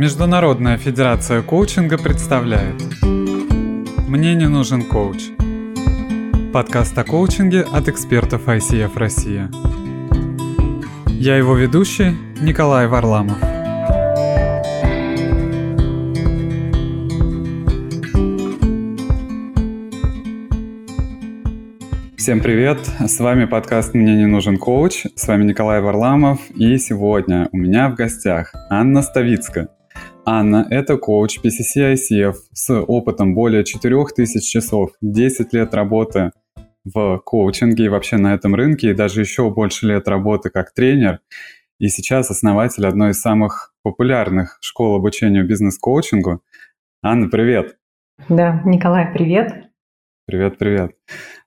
Международная федерация коучинга представляет «Мне не нужен коуч» Подкаст о коучинге от экспертов ICF Россия. Я его ведущий Николай Варламов. Всем привет! С вами подкаст «Мне не нужен коуч». С вами Николай Варламов. И сегодня у меня в гостях Анна Ставицкая. Анна – это коуч PCC ICF с опытом более 4000 часов, 10 лет работы в коучинге и вообще на этом рынке, и даже еще больше лет работы как тренер. И сейчас основатель одной из самых популярных школ обучения бизнес-коучингу. Анна, привет! Да, Николай, привет! Привет, привет.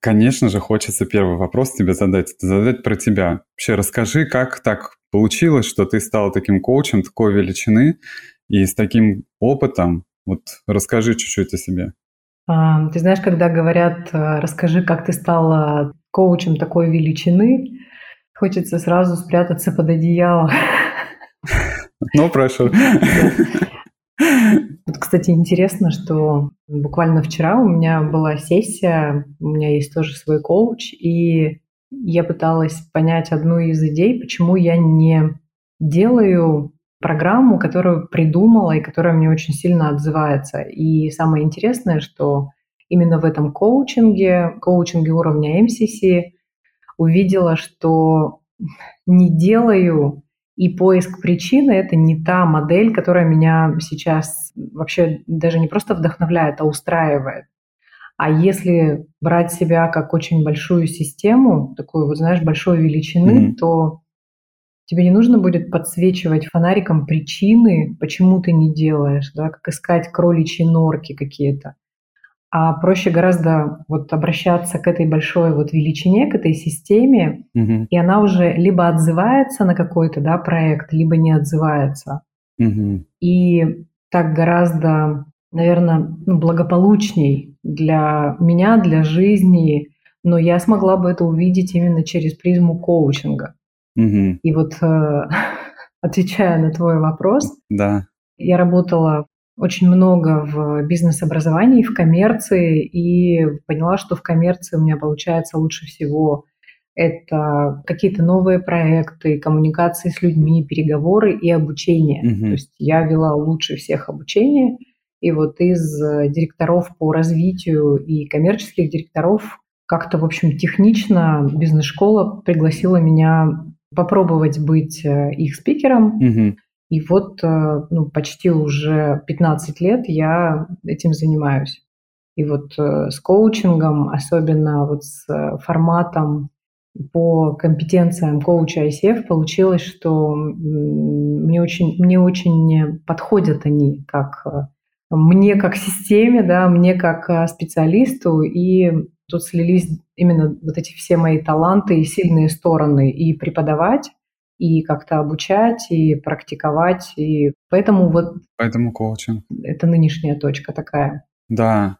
Конечно же, хочется первый вопрос тебе задать. Задать про тебя. Вообще расскажи, как так получилось, что ты стал таким коучем такой величины и с таким опытом. Вот расскажи чуть-чуть о себе. А, ты знаешь, когда говорят, э, расскажи, как ты стала коучем такой величины, хочется сразу спрятаться под одеяло. Ну, прошу. Вот, кстати, интересно, что буквально вчера у меня была сессия, у меня есть тоже свой коуч, и я пыталась понять одну из идей, почему я не делаю программу, которую придумала и которая мне очень сильно отзывается. И самое интересное, что именно в этом коучинге, коучинге уровня MCC, увидела, что не делаю и поиск причины – это не та модель, которая меня сейчас вообще даже не просто вдохновляет, а устраивает. А если брать себя как очень большую систему, такую, вот знаешь, большой величины, mm-hmm. то тебе не нужно будет подсвечивать фонариком причины, почему ты не делаешь, да, как искать кроличьи норки какие-то а проще гораздо вот обращаться к этой большой вот величине, к этой системе, угу. и она уже либо отзывается на какой-то да, проект, либо не отзывается. Угу. И так гораздо, наверное, ну, благополучней для меня, для жизни, но я смогла бы это увидеть именно через призму коучинга. Угу. И вот э, отвечая на твой вопрос, да. я работала очень много в бизнес-образовании, в коммерции, и поняла, что в коммерции у меня получается лучше всего это какие-то новые проекты, коммуникации с людьми, переговоры и обучение. Mm-hmm. То есть я вела лучше всех обучение, и вот из директоров по развитию и коммерческих директоров как-то, в общем, технично бизнес-школа пригласила меня попробовать быть э, их спикером. Mm-hmm. И вот э, ну, почти уже 15 лет я этим занимаюсь. И вот э, с коучингом, особенно вот с форматом по компетенциям коуча ICF получилось, что мне очень, мне очень подходят они как мне как системе, да, мне как специалисту, и тут слились именно вот эти все мои таланты и сильные стороны, и преподавать, и как-то обучать, и практиковать. И поэтому вот... Поэтому коучинг. Это нынешняя точка такая. Да.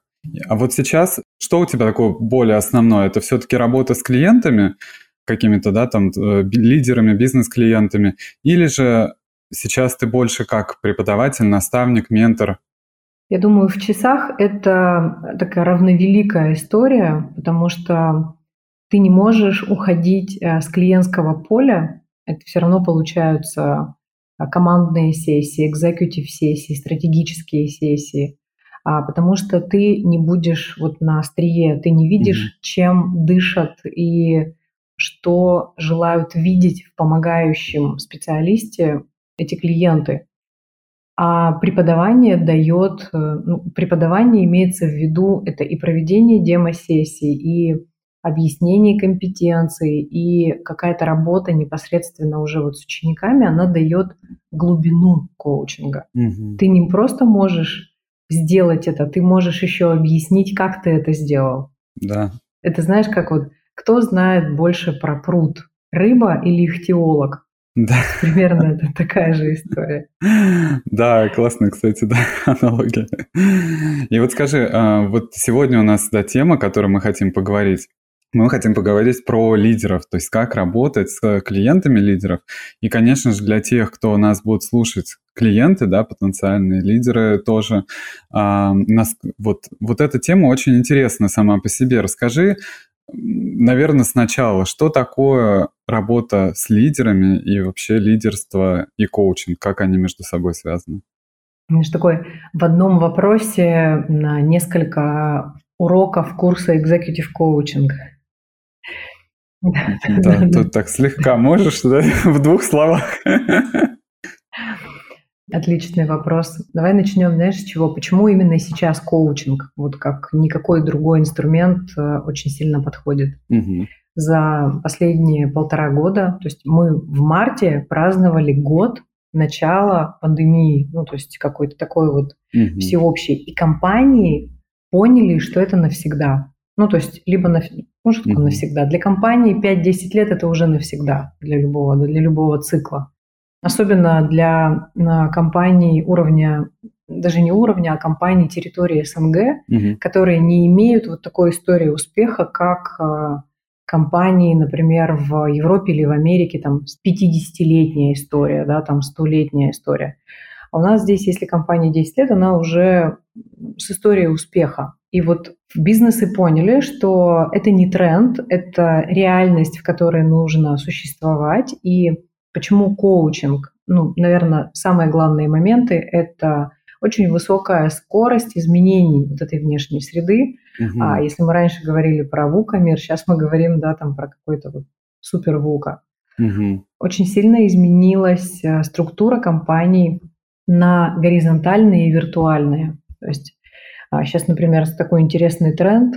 А вот сейчас, что у тебя такое более основное? Это все-таки работа с клиентами, какими-то, да, там, э, лидерами, бизнес-клиентами, или же сейчас ты больше как преподаватель, наставник, ментор? Я думаю, в часах это такая равновеликая история, потому что ты не можешь уходить э, с клиентского поля это все равно получаются а, командные сессии, экзекутив сессии, стратегические сессии, а, потому что ты не будешь вот на острие, ты не видишь, mm-hmm. чем дышат и что желают видеть в помогающем специалисте эти клиенты. А преподавание дает, э, ну, преподавание имеется в виду это и проведение демо-сессий, и объяснение компетенций и какая-то работа непосредственно уже вот с учениками, она дает глубину коучинга. Угу. Ты не просто можешь сделать это, ты можешь еще объяснить, как ты это сделал. Да. Это знаешь, как вот кто знает больше про пруд, рыба или ихтиолог? Да. Примерно это такая же история. Да, классная, кстати, да, аналогия. И вот скажи, а, вот сегодня у нас да, тема, о которой мы хотим поговорить, мы хотим поговорить про лидеров, то есть как работать с клиентами лидеров. И, конечно же, для тех, кто нас будет слушать, клиенты, да, потенциальные лидеры тоже. А, нас, вот, вот эта тема очень интересна сама по себе. Расскажи, наверное, сначала, что такое работа с лидерами и вообще лидерство и коучинг, как они между собой связаны? Знаешь, такой в одном вопросе на несколько уроков курса Executive Coaching. Да, тут так слегка можешь, да, в двух словах. Отличный вопрос. Давай начнем, знаешь, с чего? Почему именно сейчас коучинг, вот как никакой другой инструмент, э, очень сильно подходит? Угу. За последние полтора года, то есть мы в марте праздновали год начала пандемии, ну то есть какой-то такой вот угу. всеобщий. И компании поняли, что это навсегда. Ну, то есть, либо на, что такое навсегда. Для компании 5-10 лет это уже навсегда для любого, для любого цикла. Особенно для компаний уровня, даже не уровня, а компаний территории СНГ, угу. которые не имеют вот такой истории успеха, как э, компании, например, в Европе или в Америке, там 50-летняя история, да, там 100-летняя история. А у нас здесь, если компания 10 лет, она уже с историей успеха. И вот бизнесы поняли, что это не тренд, это реальность, в которой нужно существовать. И почему коучинг? Ну, наверное, самые главные моменты – это очень высокая скорость изменений вот этой внешней среды. Угу. А если мы раньше говорили про вукамир, сейчас мы говорим, да, там про какой-то вот супер вука. Угу. Очень сильно изменилась э, структура компаний на горизонтальные и виртуальные. То есть сейчас, а, например, такой интересный тренд.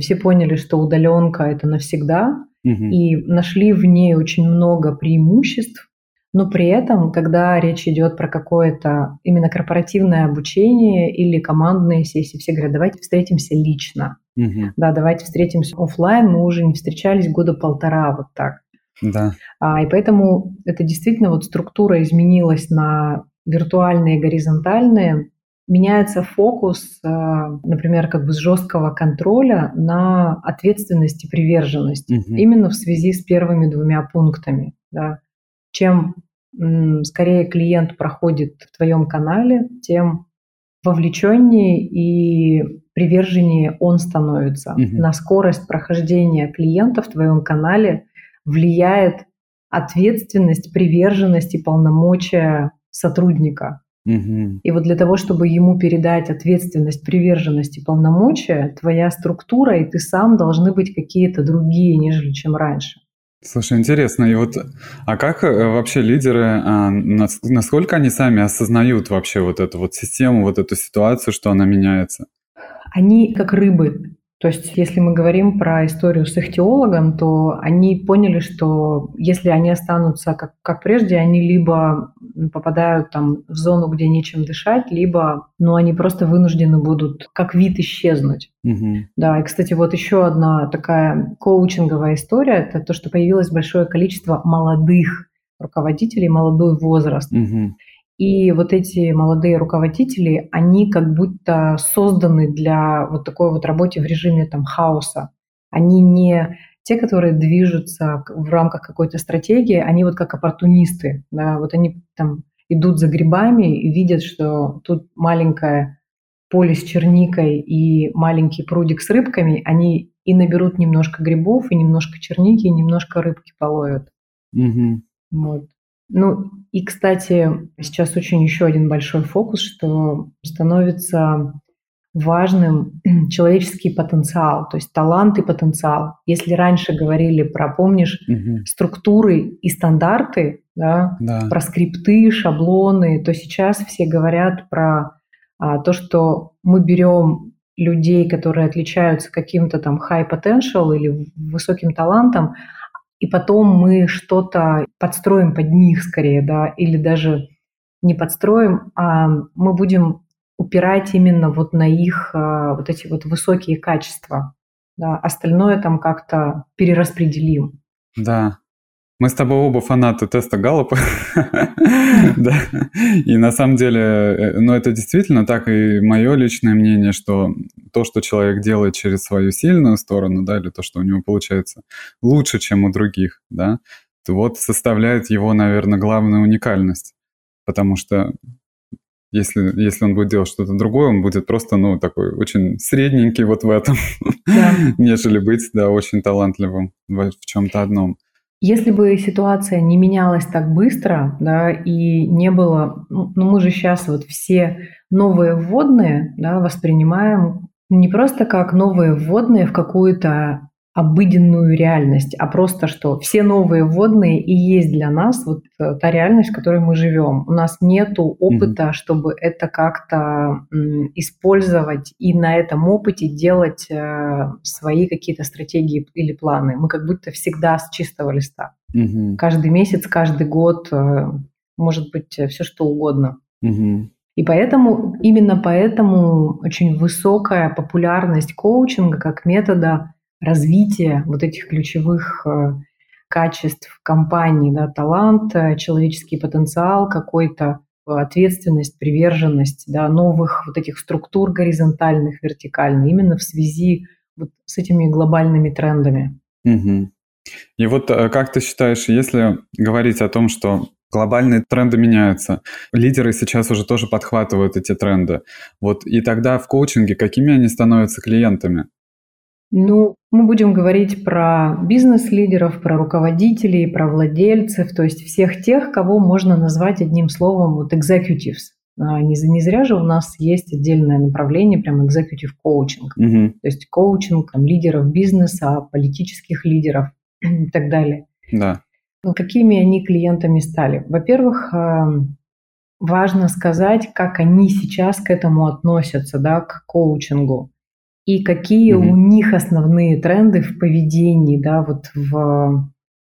Все поняли, что удаленка это навсегда, угу. и нашли в ней очень много преимуществ, но при этом, когда речь идет про какое-то именно корпоративное обучение или командные сессии, все говорят, давайте встретимся лично. Угу. Да, давайте встретимся офлайн. Мы уже не встречались года полтора вот так. Да. А, и поэтому это действительно вот структура изменилась на виртуальные, горизонтальные, меняется фокус, э, например, как бы с жесткого контроля на ответственность и приверженность. Угу. Именно в связи с первыми двумя пунктами. Да. Чем скорее клиент проходит в твоем канале, тем вовлеченнее и приверженнее он становится. Угу. На скорость прохождения клиента в твоем канале влияет ответственность, приверженность и полномочия сотрудника. Угу. И вот для того, чтобы ему передать ответственность, приверженность и полномочия, твоя структура и ты сам должны быть какие-то другие, нежели чем раньше. Слушай, интересно, и вот, а как э, вообще лидеры, а, насколько они сами осознают вообще вот эту вот систему, вот эту ситуацию, что она меняется? Они как рыбы, то есть, если мы говорим про историю с их теологом, то они поняли, что если они останутся как, как прежде, они либо попадают там в зону, где нечем дышать, либо ну, они просто вынуждены будут как вид исчезнуть. Угу. Да, и, кстати, вот еще одна такая коучинговая история, это то, что появилось большое количество молодых руководителей, молодой возраст. Угу. И вот эти молодые руководители, они как будто созданы для вот такой вот работы в режиме там хаоса. Они не те, которые движутся в рамках какой-то стратегии, они вот как оппортунисты. Да, вот они там идут за грибами и видят, что тут маленькое поле с черникой и маленький прудик с рыбками, они и наберут немножко грибов, и немножко черники, и немножко рыбки половят. Угу. Вот. Ну и, кстати, сейчас очень еще один большой фокус, что становится важным человеческий потенциал, то есть талант и потенциал. Если раньше говорили про, помнишь, угу. структуры и стандарты, да, да. про скрипты, шаблоны, то сейчас все говорят про а, то, что мы берем людей, которые отличаются каким-то там high potential или высоким талантом, и потом мы что-то подстроим под них скорее, да, или даже не подстроим, а мы будем упирать именно вот на их а, вот эти вот высокие качества. Да, остальное там как-то перераспределим. Да, мы с тобой оба фанаты теста Галлопа. да. И на самом деле, э, ну это действительно так, и мое личное мнение, что то, что человек делает через свою сильную сторону, да, или то, что у него получается лучше, чем у других, да, вот составляет его, наверное, главную уникальность. потому что если, если он будет делать что-то другое, он будет просто, ну, такой очень средненький вот в этом, да. нежели быть, да, очень талантливым в, в чем-то одном. Если бы ситуация не менялась так быстро, да, и не было, ну, ну мы же сейчас вот все новые вводные, да, воспринимаем не просто как новые вводные в какую-то обыденную реальность, а просто что все новые вводные и есть для нас вот э, та реальность, в которой мы живем. У нас нет опыта, mm-hmm. чтобы это как-то использовать и на этом опыте делать э, свои какие-то стратегии или планы. Мы как будто всегда с чистого листа. Mm-hmm. Каждый месяц, каждый год, э, может быть, все что угодно. Mm-hmm. И поэтому, именно поэтому очень высокая популярность коучинга как метода развития вот этих ключевых э, качеств компании, да, талант, э, человеческий потенциал какой-то, ответственность, приверженность, да, новых вот этих структур горизонтальных, вертикальных, именно в связи вот с этими глобальными трендами. Угу. И вот э, как ты считаешь, если говорить о том, что глобальные тренды меняются, лидеры сейчас уже тоже подхватывают эти тренды, вот и тогда в коучинге какими они становятся клиентами? Ну, мы будем говорить про бизнес-лидеров, про руководителей, про владельцев, то есть всех тех, кого можно назвать одним словом вот executives. А, не, не зря же у нас есть отдельное направление, прям executive коучинг. Угу. То есть коучинг там, лидеров бизнеса, политических лидеров и так далее. Да. Ну, какими они клиентами стали? Во-первых, важно сказать, как они сейчас к этому относятся, да, к коучингу и какие mm-hmm. у них основные тренды в поведении, да, вот в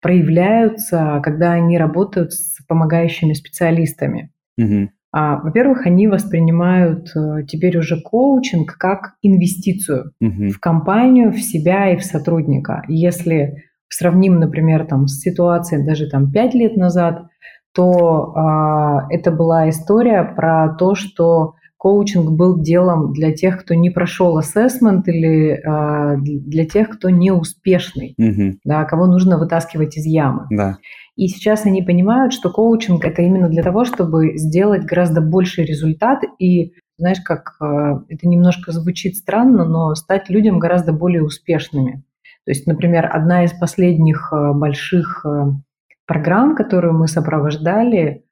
проявляются, когда они работают с помогающими специалистами. Mm-hmm. А, во-первых, они воспринимают э, теперь уже коучинг как инвестицию mm-hmm. в компанию, в себя и в сотрудника. Если сравним, например, там, с ситуацией даже там, 5 лет назад, то а, это была история про то, что коучинг был делом для тех, кто не прошел ассессмент или э, для тех, кто не успешный, угу. да, кого нужно вытаскивать из ямы. Да. И сейчас они понимают, что коучинг это именно для того, чтобы сделать гораздо больший результат и знаешь, как э, это немножко звучит странно, но стать людям гораздо более успешными. То есть, например, одна из последних э, больших э, программ, которую мы сопровождали,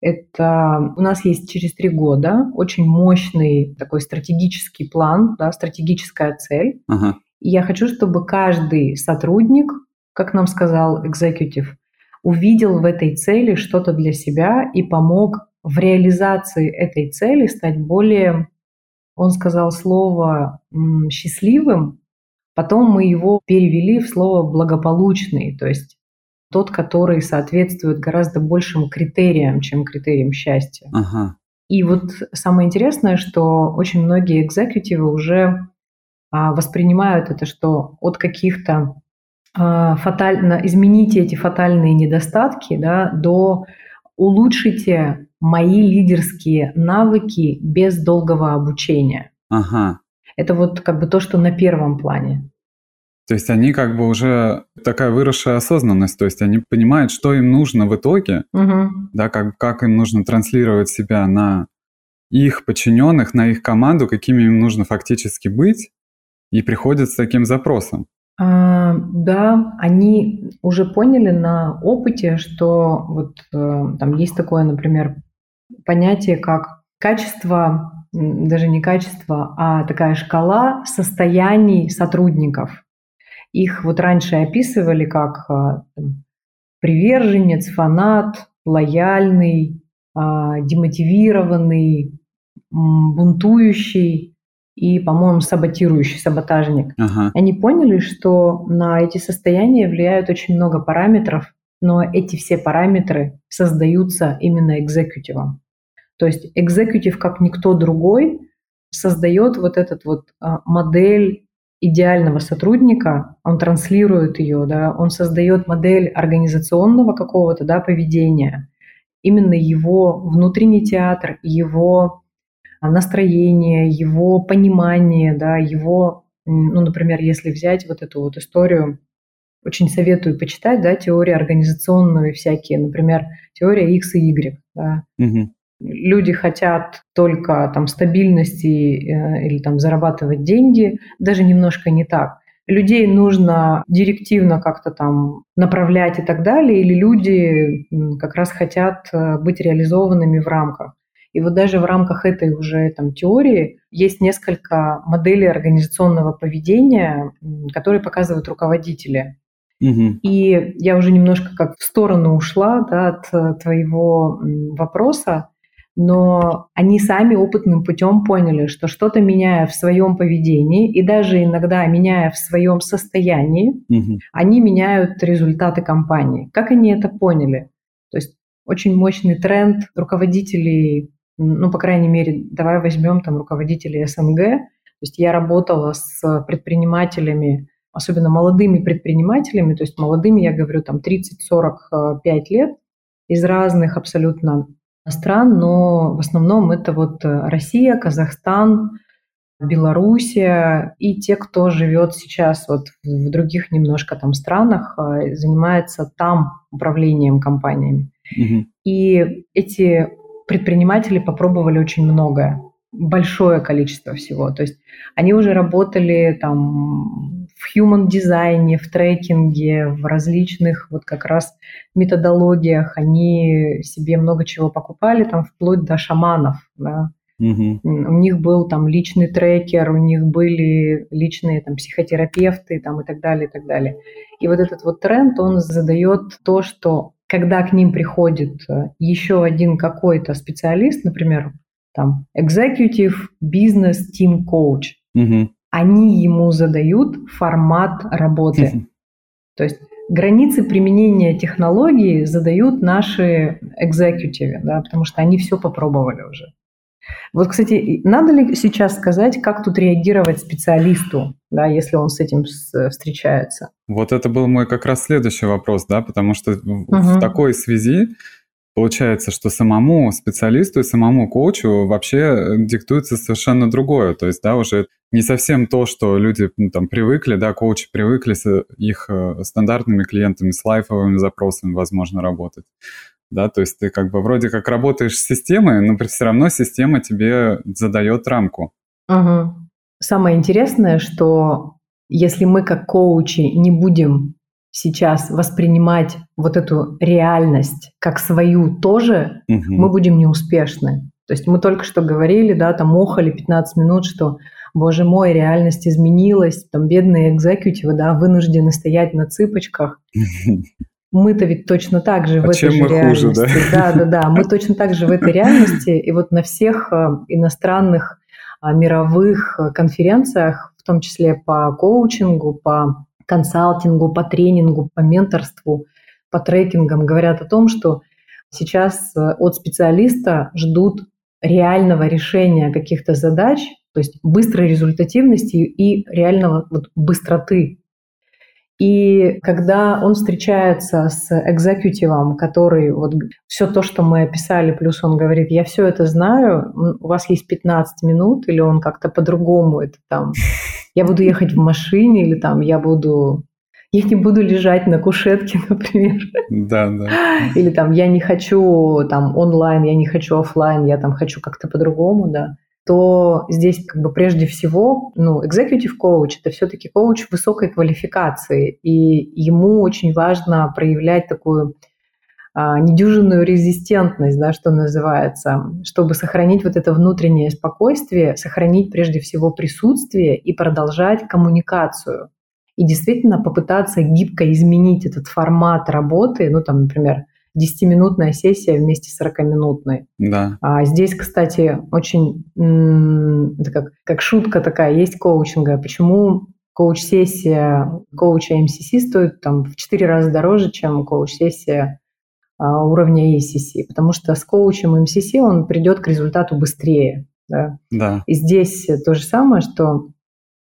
это у нас есть через три года очень мощный такой стратегический план, да, стратегическая цель. Ага. И я хочу, чтобы каждый сотрудник, как нам сказал экзекутив, увидел в этой цели что-то для себя и помог в реализации этой цели стать более, он сказал слово счастливым, потом мы его перевели в слово благополучный, то есть тот, который соответствует гораздо большим критериям, чем критериям счастья. Ага. И вот самое интересное, что очень многие экзекутивы уже а, воспринимают это, что от каких-то а, фатально измените эти фатальные недостатки, да, до улучшите мои лидерские навыки без долгого обучения. Ага. Это вот как бы то, что на первом плане. То есть они как бы уже такая выросшая осознанность, то есть они понимают, что им нужно в итоге, угу. да, как, как им нужно транслировать себя на их подчиненных, на их команду, какими им нужно фактически быть, и приходят с таким запросом. А, да, они уже поняли на опыте, что вот э, там есть такое, например, понятие как качество, даже не качество, а такая шкала состояний сотрудников. Их вот раньше описывали как а, приверженец, фанат, лояльный, а, демотивированный, бунтующий и, по-моему, саботирующий, саботажник. Ага. Они поняли, что на эти состояния влияют очень много параметров, но эти все параметры создаются именно экзекутивом. То есть экзекутив, как никто другой, создает вот этот вот а, модель идеального сотрудника, он транслирует ее, да, он создает модель организационного какого-то да, поведения. Именно его внутренний театр, его настроение, его понимание, да, его, ну, например, если взять вот эту вот историю очень советую почитать, да, теории организационные всякие, например, теория X и Y. Да. Угу. Люди хотят только там стабильности э, или там зарабатывать деньги, даже немножко не так. Людей нужно директивно как-то там направлять и так далее, или люди как раз хотят э, быть реализованными в рамках. И вот даже в рамках этой уже там, теории есть несколько моделей организационного поведения, которые показывают руководители. Угу. И я уже немножко как в сторону ушла да, от э, твоего вопроса, но они сами опытным путем поняли, что что-то меняя в своем поведении и даже иногда меняя в своем состоянии, угу. они меняют результаты компании. Как они это поняли? То есть очень мощный тренд руководителей ну, по крайней мере, давай возьмем там руководителей СНГ. То есть я работала с предпринимателями, особенно молодыми предпринимателями, то есть молодыми, я говорю, там 30-45 лет, из разных абсолютно стран, но в основном это вот Россия, Казахстан, Белоруссия и те, кто живет сейчас вот в других немножко там странах, э, занимается там управлением компаниями. Угу. И эти предприниматели попробовали очень многое, большое количество всего. То есть они уже работали там в human дизайне, в трекинге, в различных вот как раз методологиях. Они себе много чего покупали, там вплоть до шаманов. Да. Угу. У них был там личный трекер, у них были личные там психотерапевты там и так далее, и так далее. И вот этот вот тренд, он задает то, что когда к ним приходит э, еще один какой-то специалист, например, там executive business team coach, угу. Они ему задают формат работы. То есть границы применения технологии задают наши экзекутивы, да, потому что они все попробовали уже. Вот, кстати, надо ли сейчас сказать, как тут реагировать специалисту, да, если он с этим встречается? Вот это был мой как раз следующий вопрос, да, потому что угу. в такой связи получается, что самому специалисту и самому коучу вообще э, диктуется совершенно другое. То есть, да, уже не совсем то, что люди ну, там привыкли, да, коучи привыкли с их э, стандартными клиентами, с лайфовыми запросами, возможно, работать да, то есть ты как бы вроде как работаешь с системой, но все равно система тебе задает рамку. Угу. Самое интересное, что если мы как коучи не будем сейчас воспринимать вот эту реальность как свою тоже, угу. мы будем неуспешны. То есть мы только что говорили, да, там охали 15 минут, что, боже мой, реальность изменилась, там бедные экзекутивы, да, вынуждены стоять на цыпочках. мы-то ведь точно так же а в этой же реальности. Хуже, да? да, да, да. Мы точно так же в этой реальности. И вот на всех э, иностранных а, мировых э, конференциях, в том числе по коучингу, по консалтингу, по тренингу, по менторству, по трекингам, говорят о том, что сейчас э, от специалиста ждут реального решения каких-то задач, то есть быстрой результативности и реального вот, быстроты и когда он встречается с экзекутивом, который вот все то, что мы описали, плюс он говорит, я все это знаю, у вас есть 15 минут, или он как-то по-другому это там, я буду ехать в машине, или там я буду я не буду лежать на кушетке, например. Да, да. Или там я не хочу там онлайн, я не хочу офлайн, я там хочу как-то по-другому, да то здесь как бы прежде всего, ну, executive coach – это все-таки коуч высокой квалификации, и ему очень важно проявлять такую а, недюжинную резистентность, да, что называется, чтобы сохранить вот это внутреннее спокойствие, сохранить прежде всего присутствие и продолжать коммуникацию. И действительно попытаться гибко изменить этот формат работы, ну, там, например, 10-минутная сессия вместе с 40-минутной. Да. А здесь, кстати, очень это как, как шутка такая есть коучинга. Почему коуч-сессия коуча МСС стоит там в 4 раза дороже, чем коуч-сессия а, уровня ACC? Потому что с коучем МСС он придет к результату быстрее. Да? Да. И здесь то же самое, что,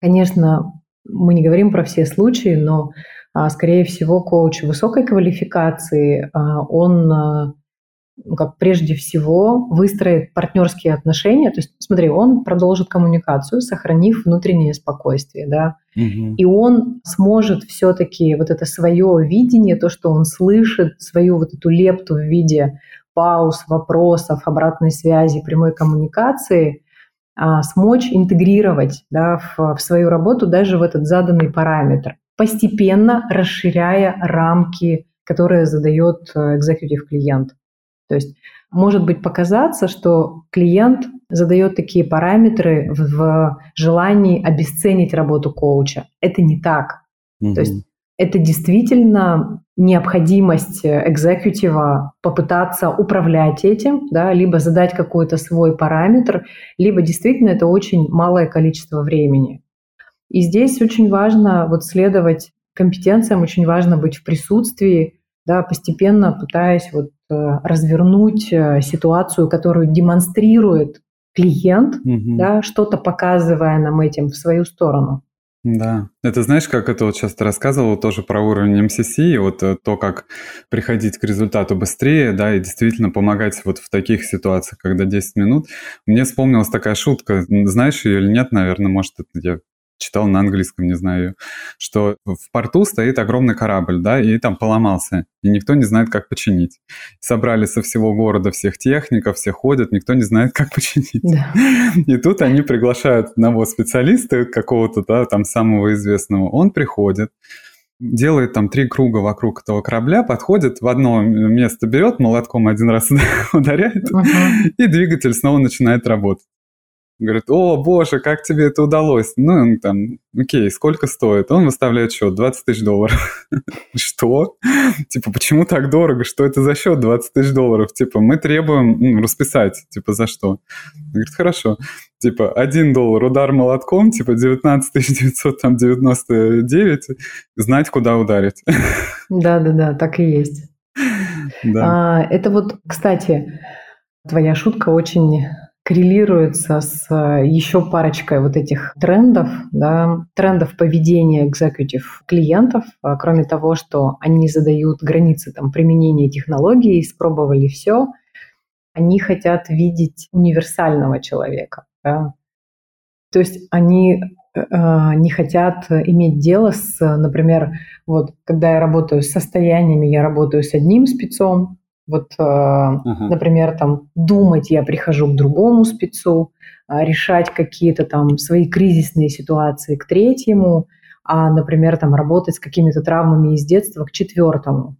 конечно, мы не говорим про все случаи, но скорее всего, коуч высокой квалификации, а, он а, ну, как прежде всего выстроит партнерские отношения. То есть, смотри, он продолжит коммуникацию, сохранив внутреннее спокойствие, да, угу. и он сможет все-таки вот это свое видение, то, что он слышит, свою вот эту лепту в виде пауз, вопросов, обратной связи, прямой коммуникации, а, смочь интегрировать да, в, в свою работу даже в этот заданный параметр, постепенно расширяя рамки, которые задает экзекутив клиент. То есть может быть показаться, что клиент задает такие параметры в, в желании обесценить работу коуча. Это не так. Mm-hmm. То есть это действительно необходимость экзекутива попытаться управлять этим, да, либо задать какой-то свой параметр, либо действительно это очень малое количество времени. И здесь очень важно вот следовать компетенциям, очень важно быть в присутствии, да, постепенно пытаясь вот э, развернуть э, ситуацию, которую демонстрирует клиент, угу. да, что-то показывая нам этим в свою сторону. Да, это знаешь, как это вот часто рассказывал тоже про уровень МСС, и вот э, то, как приходить к результату быстрее, да, и действительно помогать вот в таких ситуациях, когда 10 минут. Мне вспомнилась такая шутка, знаешь ее или нет, наверное, может, это я читал на английском, не знаю, что в порту стоит огромный корабль, да, и там поломался, и никто не знает, как починить. Собрали со всего города всех техников, все ходят, никто не знает, как починить. Да. И тут они приглашают одного специалиста, какого-то, да, там самого известного. Он приходит, делает там три круга вокруг этого корабля, подходит, в одно место берет, молотком один раз ударяет, uh-huh. и двигатель снова начинает работать. Говорит, о, боже, как тебе это удалось? Ну, он там, окей, сколько стоит? Он выставляет счет, 20 тысяч долларов. Что? Типа, почему так дорого? Что это за счет 20 тысяч долларов? Типа, мы требуем ну, расписать. Типа, за что? Говорит, хорошо. Типа, 1 доллар удар молотком, типа, 19 999, знать, куда ударить. Да-да-да, так и есть. Да. А, это вот, кстати, твоя шутка очень коррелируется с э, еще парочкой вот этих трендов, да, трендов поведения экзекутив клиентов, а кроме того, что они задают границы там, применения технологий, испробовали все, они хотят видеть универсального человека. Да. То есть они э, э не хотят иметь дело с, например, вот когда я работаю с состояниями, я работаю с одним спецом, вот, uh-huh. например, там думать я прихожу к другому спецу, а, решать какие-то там свои кризисные ситуации к третьему, а, например, там работать с какими-то травмами из детства к четвертому.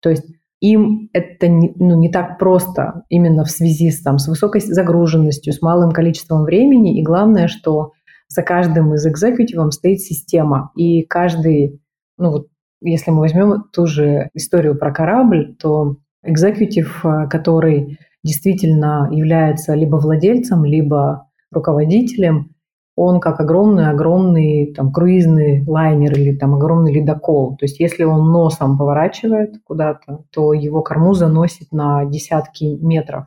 То есть им это не, ну, не так просто именно в связи с, там, с высокой загруженностью, с малым количеством времени. И главное, что за каждым из экзекутивом стоит система. И каждый, ну вот если мы возьмем ту же историю про корабль, то экзекутив, э, который действительно является либо владельцем, либо руководителем, он как огромный-огромный там круизный лайнер или там огромный ледокол. То есть если он носом поворачивает куда-то, то его корму заносит на десятки метров.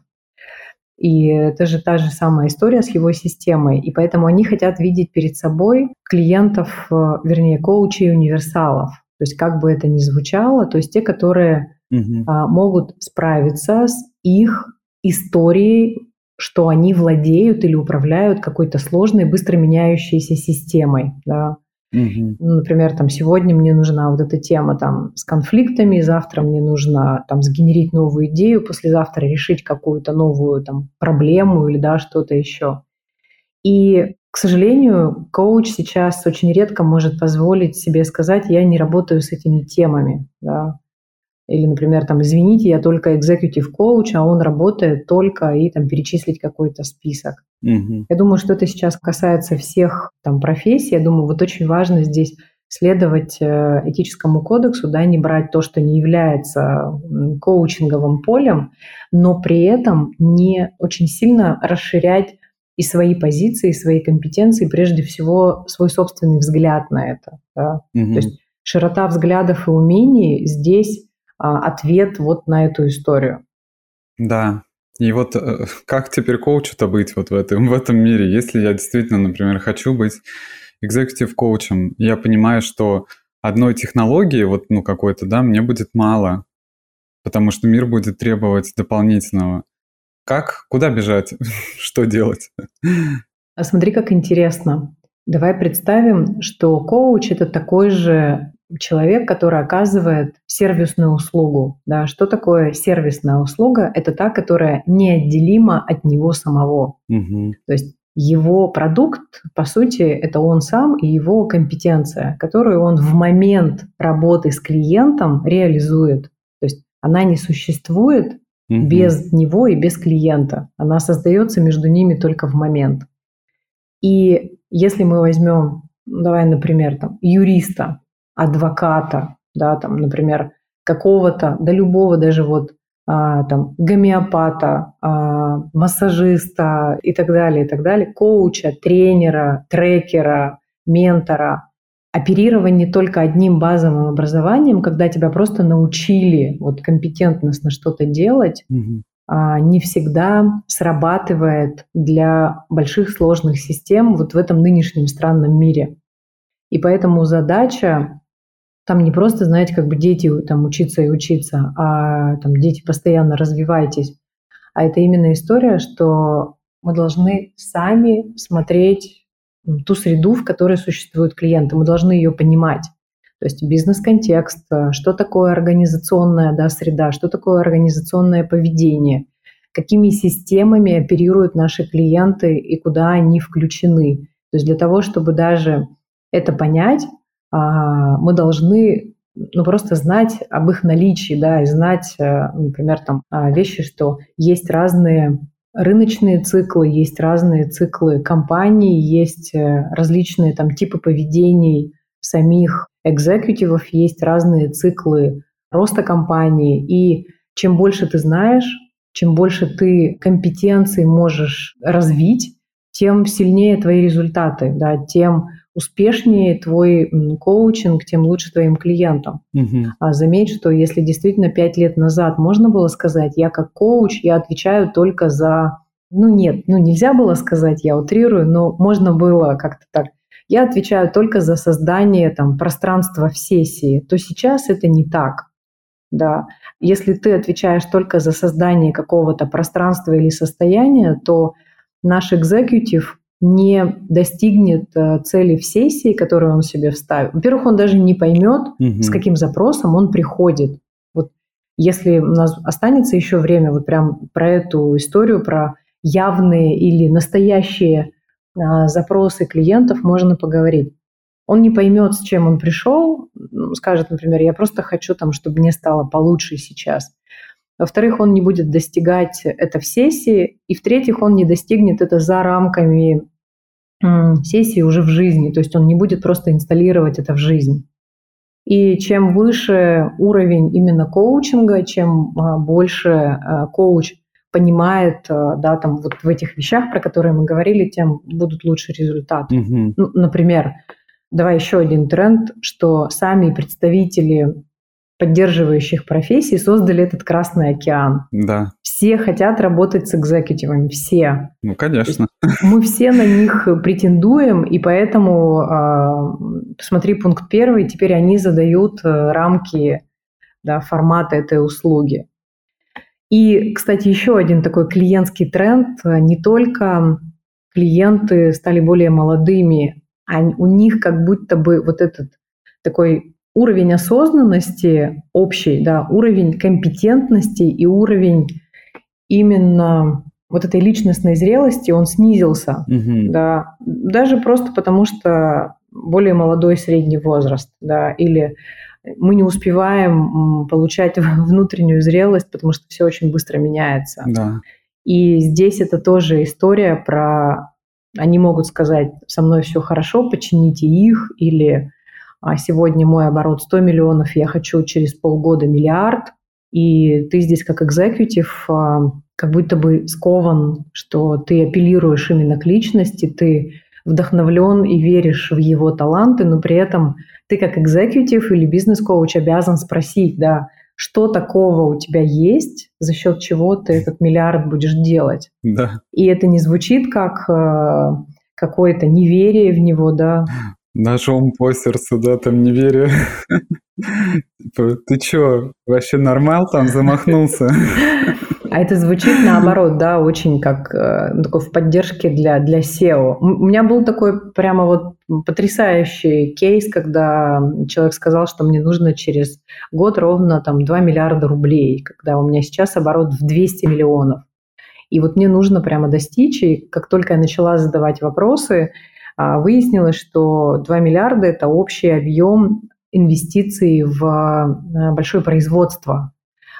И это же та же самая история с его системой. И поэтому они хотят видеть перед собой клиентов, э, вернее, коучей универсалов. То есть как бы это ни звучало, то есть те, которые угу. могут справиться с их историей, что они владеют или управляют какой-то сложной, быстро меняющейся системой. Да. Угу. Например, там сегодня мне нужна вот эта тема там с конфликтами, завтра мне нужно там сгенерить новую идею, послезавтра решить какую-то новую там проблему или да что-то еще. И к сожалению, коуч сейчас очень редко может позволить себе сказать, я не работаю с этими темами. Да. Или, например, там, извините, я только executive коуч, а он работает только и там перечислить какой-то список. Угу. Я думаю, что это сейчас касается всех там профессий. Я думаю, вот очень важно здесь следовать э, этическому кодексу, да, не брать то, что не является коучинговым полем, но при этом не очень сильно расширять и свои позиции, и свои компетенции, прежде всего свой собственный взгляд на это. Да? Угу. То есть широта взглядов и умений здесь ответ вот на эту историю. Да, и вот э, как теперь коучу-то быть вот в этом, в этом мире? Если я действительно, например, хочу быть экзекутив коучем, я понимаю, что одной технологии, вот ну какой-то, да, мне будет мало. потому что мир будет требовать дополнительного. Как? Куда бежать? Что делать? А смотри, как интересно. Давай представим, что коуч – это такой же человек, который оказывает сервисную услугу. Да, что такое сервисная услуга? Это та, которая неотделима от него самого. Угу. То есть его продукт, по сути, это он сам и его компетенция, которую он в момент работы с клиентом реализует. То есть она не существует угу. без него и без клиента. Она создается между ними только в момент. И если мы возьмем, давай, например, там, юриста, адвоката, да, там, например, какого-то, да любого даже вот а, там, гомеопата, а, массажиста и так далее, и так далее, коуча, тренера, трекера, ментора. Оперирование только одним базовым образованием, когда тебя просто научили вот компетентностно что-то делать, угу. а, не всегда срабатывает для больших сложных систем вот в этом нынешнем странном мире. И поэтому задача там не просто, знаете, как бы дети там учиться и учиться, а там дети постоянно развивайтесь. А это именно история, что мы должны сами смотреть ту среду, в которой существуют клиенты. Мы должны ее понимать. То есть бизнес-контекст, что такое организационная да, среда, что такое организационное поведение, какими системами оперируют наши клиенты и куда они включены. То есть для того, чтобы даже это понять, мы должны ну, просто знать об их наличии, да, и знать, э, например, там а, вещи, что есть разные рыночные циклы, есть разные циклы компаний, есть э, различные там типы поведений самих экзекутивов, есть разные циклы роста компании. И чем больше ты знаешь, чем больше ты компетенций можешь развить, тем сильнее твои результаты, да, тем успешнее твой коучинг, тем лучше твоим клиентам. Угу. А заметь, что если действительно пять лет назад можно было сказать, я как коуч, я отвечаю только за... Ну нет, ну нельзя было сказать, я утрирую, но можно было как-то так. Я отвечаю только за создание там, пространства в сессии, то сейчас это не так. Да. Если ты отвечаешь только за создание какого-то пространства или состояния, то наш экзекутив не достигнет э, цели в сессии, которую он себе вставил. Во-первых, он даже не поймет, угу. с каким запросом он приходит. Вот если у нас останется еще время, вот прям про эту историю, про явные или настоящие а, запросы клиентов можно поговорить. Он не поймет, с чем он пришел, скажет, например, я просто хочу там, чтобы мне стало получше сейчас. Во-вторых, он не будет достигать это в сессии. И в-третьих, он не достигнет это за рамками сессии уже в жизни, то есть он не будет просто инсталлировать это в жизнь. И чем выше уровень именно коучинга, чем а, больше а, коуч понимает, а, да, там вот в этих вещах, про которые мы говорили, тем будут лучше результаты. Угу. Ну, например, давай еще один тренд, что сами представители поддерживающих профессий создали этот Красный океан. Да. Все хотят работать с экзекутивами, все. Ну, конечно. Мы все на них претендуем, и поэтому, э, посмотри пункт первый, теперь они задают э, рамки да, формата этой услуги. И, кстати, еще один такой клиентский тренд. Не только клиенты стали более молодыми, а у них как будто бы вот этот такой уровень осознанности общий, да, уровень компетентности и уровень именно вот этой личностной зрелости, он снизился, угу. да, даже просто потому что более молодой средний возраст, да, или мы не успеваем получать внутреннюю зрелость, потому что все очень быстро меняется. Да. И здесь это тоже история про, они могут сказать, со мной все хорошо, почините их, или а сегодня мой оборот 100 миллионов, я хочу через полгода миллиард, и ты здесь как экзекутив а, как будто бы скован, что ты апеллируешь именно к личности, ты вдохновлен и веришь в его таланты, но при этом ты как экзекутив или бизнес-коуч обязан спросить, да, что такого у тебя есть, за счет чего ты этот миллиард будешь делать. Да. И это не звучит как э, какое-то неверие в него, да, Ножом по сердцу, да, там не верю. Ты чё, вообще нормал там замахнулся? А это звучит наоборот, да, очень как э, ну, такой в поддержке для, для SEO. У меня был такой прямо вот потрясающий кейс, когда человек сказал, что мне нужно через год ровно там 2 миллиарда рублей, когда у меня сейчас оборот в 200 миллионов. И вот мне нужно прямо достичь, и как только я начала задавать вопросы, выяснилось, что 2 миллиарда – это общий объем инвестиций в э, большое производство.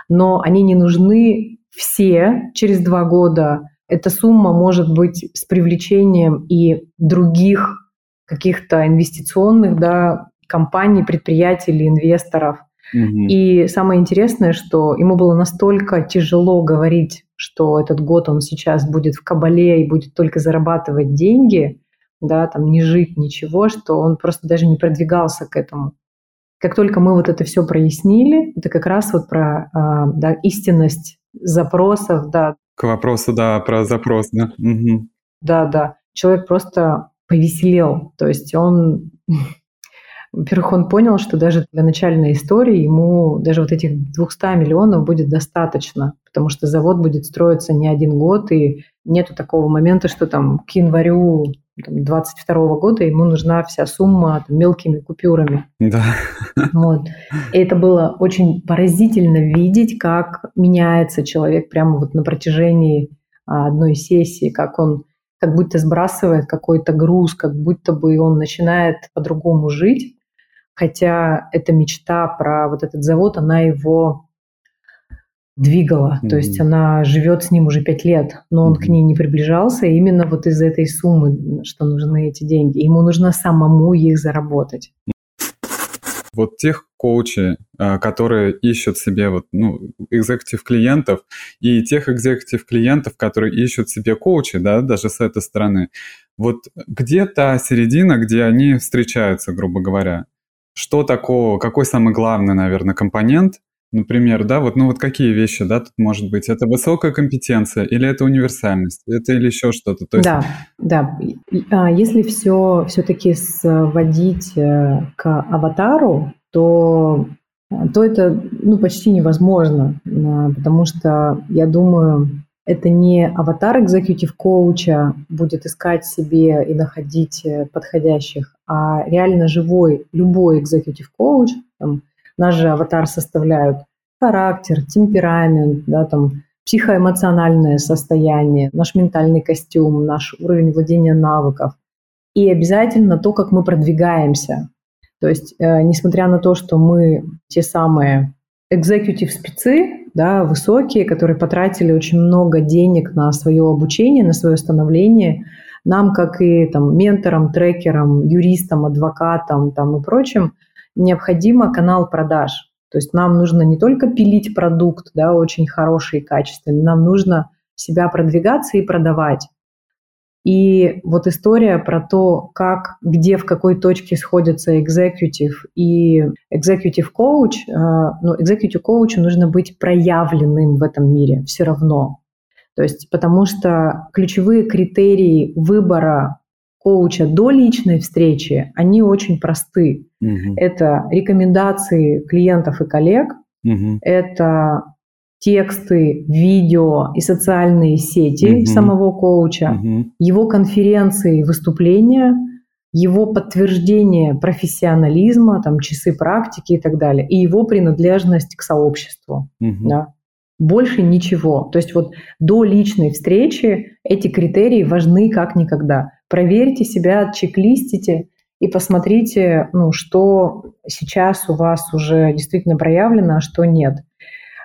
Но они не нужны все через два года. Эта сумма может быть с привлечением и других каких-то инвестиционных да, компаний, предприятий или инвесторов. Угу. И самое интересное, что ему было настолько тяжело говорить, что этот год он сейчас будет в кабале и будет только зарабатывать деньги, да, там не жить ничего, что он просто даже не продвигался к этому. Как только мы вот это все прояснили, это как раз вот про а, да, истинность запросов, да. К вопросу, да, про запрос, да. Угу. Да, да. Человек просто повеселел. То есть он, во-первых, он понял, что даже для начальной истории ему даже вот этих 200 миллионов будет достаточно, потому что завод будет строиться не один год, и нету такого момента, что там к январю 22 года ему нужна вся сумма там, мелкими купюрами. Да. Вот. И это было очень поразительно видеть, как меняется человек прямо вот на протяжении а, одной сессии, как он как будто сбрасывает какой-то груз, как будто бы он начинает по-другому жить. Хотя эта мечта про вот этот завод, она его двигала. Mm-hmm. То есть она живет с ним уже пять лет, но он mm-hmm. к ней не приближался именно вот из этой суммы, что нужны эти деньги. Ему нужно самому их заработать. Вот тех коучей, а, которые ищут себе вот, ну, экзекутив клиентов, и тех экзекутив клиентов, которые ищут себе коучи, да, даже с этой стороны. Вот где та середина, где они встречаются, грубо говоря? Что такого, какой самый главный, наверное, компонент – Например, да, вот, ну вот какие вещи, да, тут может быть? Это высокая компетенция или это универсальность, это или еще что-то? То есть... Да, да. А если все все-таки сводить э, к аватару, то, то это ну, почти невозможно, а, потому что, я думаю, это не аватар экзекутив коуча будет искать себе и находить э, подходящих, а реально живой любой экзекутив коуч, Наш же аватар составляют характер, темперамент, да, там, психоэмоциональное состояние, наш ментальный костюм, наш уровень владения навыков. И обязательно то, как мы продвигаемся. То есть, э, несмотря на то, что мы те самые экзекутив спецы, да, высокие, которые потратили очень много денег на свое обучение, на свое становление, нам, как и там, менторам, трекерам, юристам, адвокатам там, и прочим, необходимо канал продаж. То есть нам нужно не только пилить продукт, да, очень хороший и качественный, нам нужно себя продвигаться и продавать. И вот история про то, как, где, в какой точке сходятся экзекутив и экзекутив коуч, ну, экзекутив коучу нужно быть проявленным в этом мире все равно. То есть потому что ключевые критерии выбора коуча до личной встречи, они очень просты. Угу. Это рекомендации клиентов и коллег, угу. это тексты, видео и социальные сети угу. самого коуча, угу. его конференции, выступления, его подтверждение профессионализма, там часы практики и так далее, и его принадлежность к сообществу. Угу. Да. Больше ничего. То есть вот до личной встречи эти критерии важны как никогда проверьте себя, чек-листите и посмотрите, ну, что сейчас у вас уже действительно проявлено, а что нет.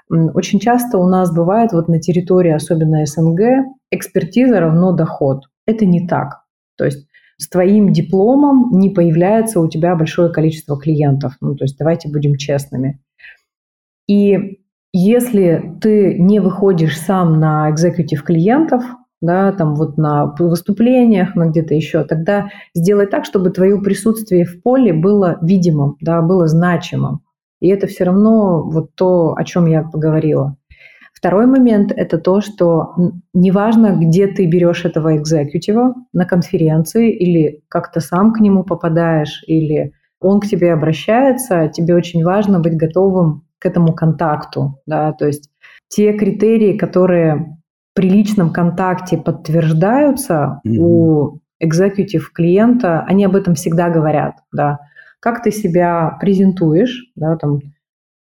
Очень часто у нас бывает вот на территории, особенно СНГ, экспертиза равно доход. Это не так. То есть с твоим дипломом не появляется у тебя большое количество клиентов. Ну, то есть давайте будем честными. И если ты не выходишь сам на экзекутив клиентов, да, там вот на выступлениях, на где-то еще, тогда сделай так, чтобы твое присутствие в поле было видимым, да, было значимым. И это все равно вот то, о чем я поговорила. Второй момент – это то, что неважно, где ты берешь этого экзекутива, на конференции или как-то сам к нему попадаешь, или он к тебе обращается, тебе очень важно быть готовым к этому контакту, да, то есть те критерии, которые при личном контакте подтверждаются mm-hmm. у экзекутив клиента, они об этом всегда говорят, да. Как ты себя презентуешь, да, там,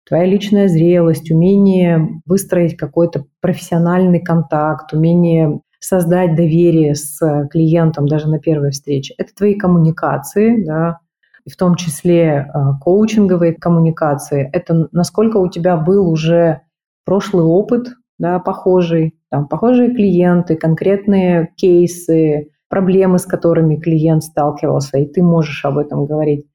твоя личная зрелость, умение выстроить какой-то профессиональный контакт, умение создать доверие с клиентом даже на первой встрече. Это твои коммуникации, да, и в том числе э, коучинговые коммуникации. Это насколько у тебя был уже прошлый опыт, да, похожий, там, похожие клиенты, конкретные кейсы, проблемы, с которыми клиент сталкивался, и ты можешь об этом говорить.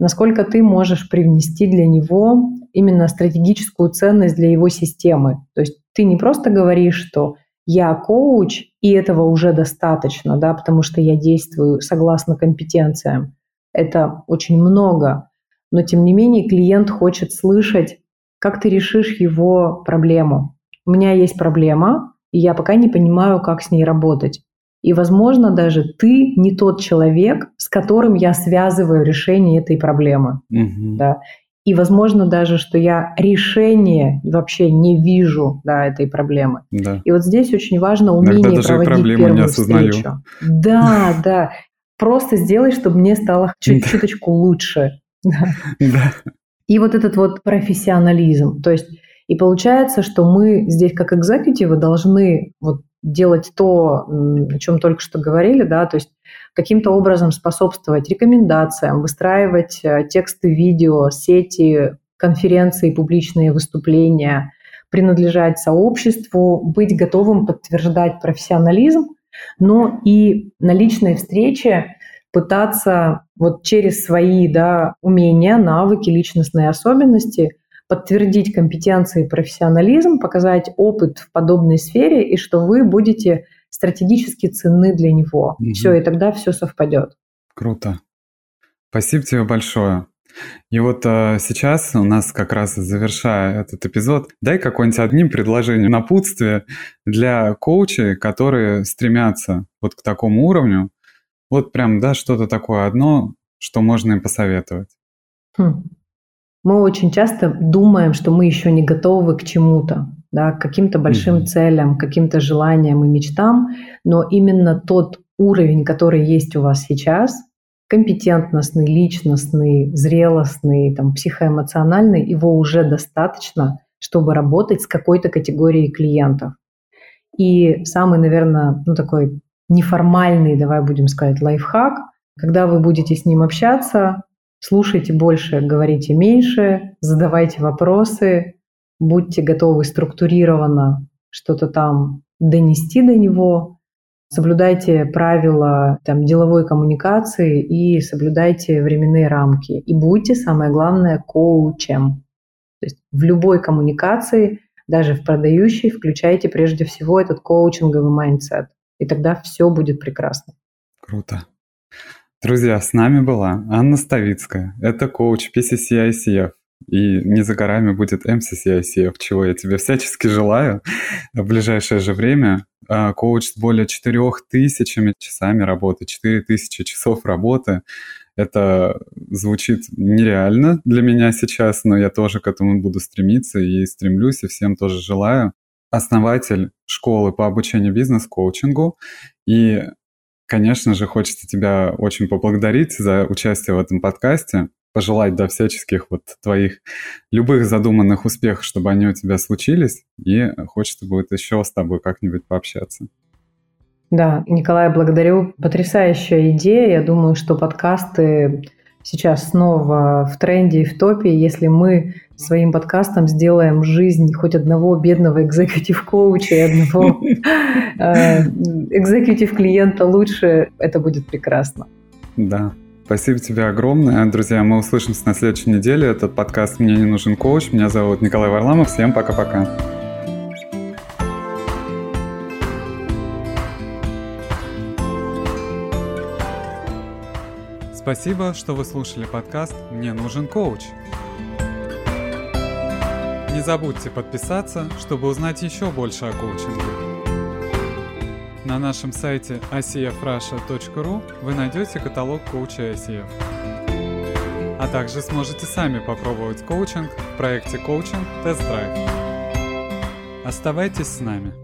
Насколько ты можешь привнести для него именно стратегическую ценность для его системы. То есть ты не просто говоришь, что я коуч, и этого уже достаточно, да, потому что я действую согласно компетенциям. Это очень много. Но тем не менее клиент хочет слышать, как ты решишь его проблему. У меня есть проблема, и я пока не понимаю, как с ней работать. И, возможно, даже ты не тот человек, с которым я связываю решение этой проблемы. Угу. Да. И, возможно, даже, что я решение вообще не вижу да, этой проблемы. Да. И вот здесь очень важно умение даже проводить первую встречу. Да, да. Просто сделай, чтобы мне стало чуть чуточку лучше. Да. И вот этот вот профессионализм. То есть и получается, что мы здесь как экзекутивы должны вот делать то, о чем только что говорили, да, то есть каким-то образом способствовать рекомендациям, выстраивать э, тексты видео, сети, конференции, публичные выступления, принадлежать сообществу, быть готовым подтверждать профессионализм, но и на личной встрече пытаться вот через свои да, умения, навыки, личностные особенности подтвердить компетенции и профессионализм, показать опыт в подобной сфере и что вы будете стратегически ценны для него. Угу. Все, и тогда все совпадет. Круто. Спасибо тебе большое. И вот э, сейчас у нас как раз завершая этот эпизод, дай какое-нибудь одним предложение напутствие для коучей, которые стремятся вот к такому уровню. Вот прям, да, что-то такое одно, что можно им посоветовать. Хм. Мы очень часто думаем, что мы еще не готовы к чему-то да, к каким-то большим mm-hmm. целям, каким-то желаниям и мечтам, но именно тот уровень, который есть у вас сейчас, компетентностный, личностный, зрелостный, там, психоэмоциональный, его уже достаточно, чтобы работать с какой-то категорией клиентов. И самый, наверное, ну такой неформальный, давай будем сказать, лайфхак, когда вы будете с ним общаться, слушайте больше, говорите меньше, задавайте вопросы, будьте готовы структурированно что-то там донести до него, соблюдайте правила там, деловой коммуникации и соблюдайте временные рамки. И будьте, самое главное, коучем. То есть в любой коммуникации, даже в продающей, включайте прежде всего этот коучинговый mindset. И тогда все будет прекрасно. Круто. Друзья, с нами была Анна Ставицкая. Это коуч PCC ICF. И не за горами будет MCC ICF, чего я тебе всячески желаю в ближайшее же время. А, коуч с более 4000 часами работы, 4000 часов работы. Это звучит нереально для меня сейчас, но я тоже к этому буду стремиться и стремлюсь, и всем тоже желаю. Основатель школы по обучению бизнес-коучингу. И, конечно же, хочется тебя очень поблагодарить за участие в этом подкасте пожелать, да, всяческих вот твоих любых задуманных успехов, чтобы они у тебя случились, и хочется будет еще с тобой как-нибудь пообщаться. Да, Николай, благодарю. Потрясающая идея. Я думаю, что подкасты сейчас снова в тренде и в топе. Если мы своим подкастом сделаем жизнь хоть одного бедного экзекутив-коуча и одного э, экзекутив-клиента лучше, это будет прекрасно. Да, Спасибо тебе огромное. Друзья, мы услышимся на следующей неделе. Этот подкаст «Мне не нужен коуч». Меня зовут Николай Варламов. Всем пока-пока. Спасибо, что вы слушали подкаст «Мне нужен коуч». Не забудьте подписаться, чтобы узнать еще больше о коучинге. На нашем сайте icfrussia.ru вы найдете каталог коуча ICF. а также сможете сами попробовать коучинг в проекте «Коучинг Тест Драйв». Оставайтесь с нами.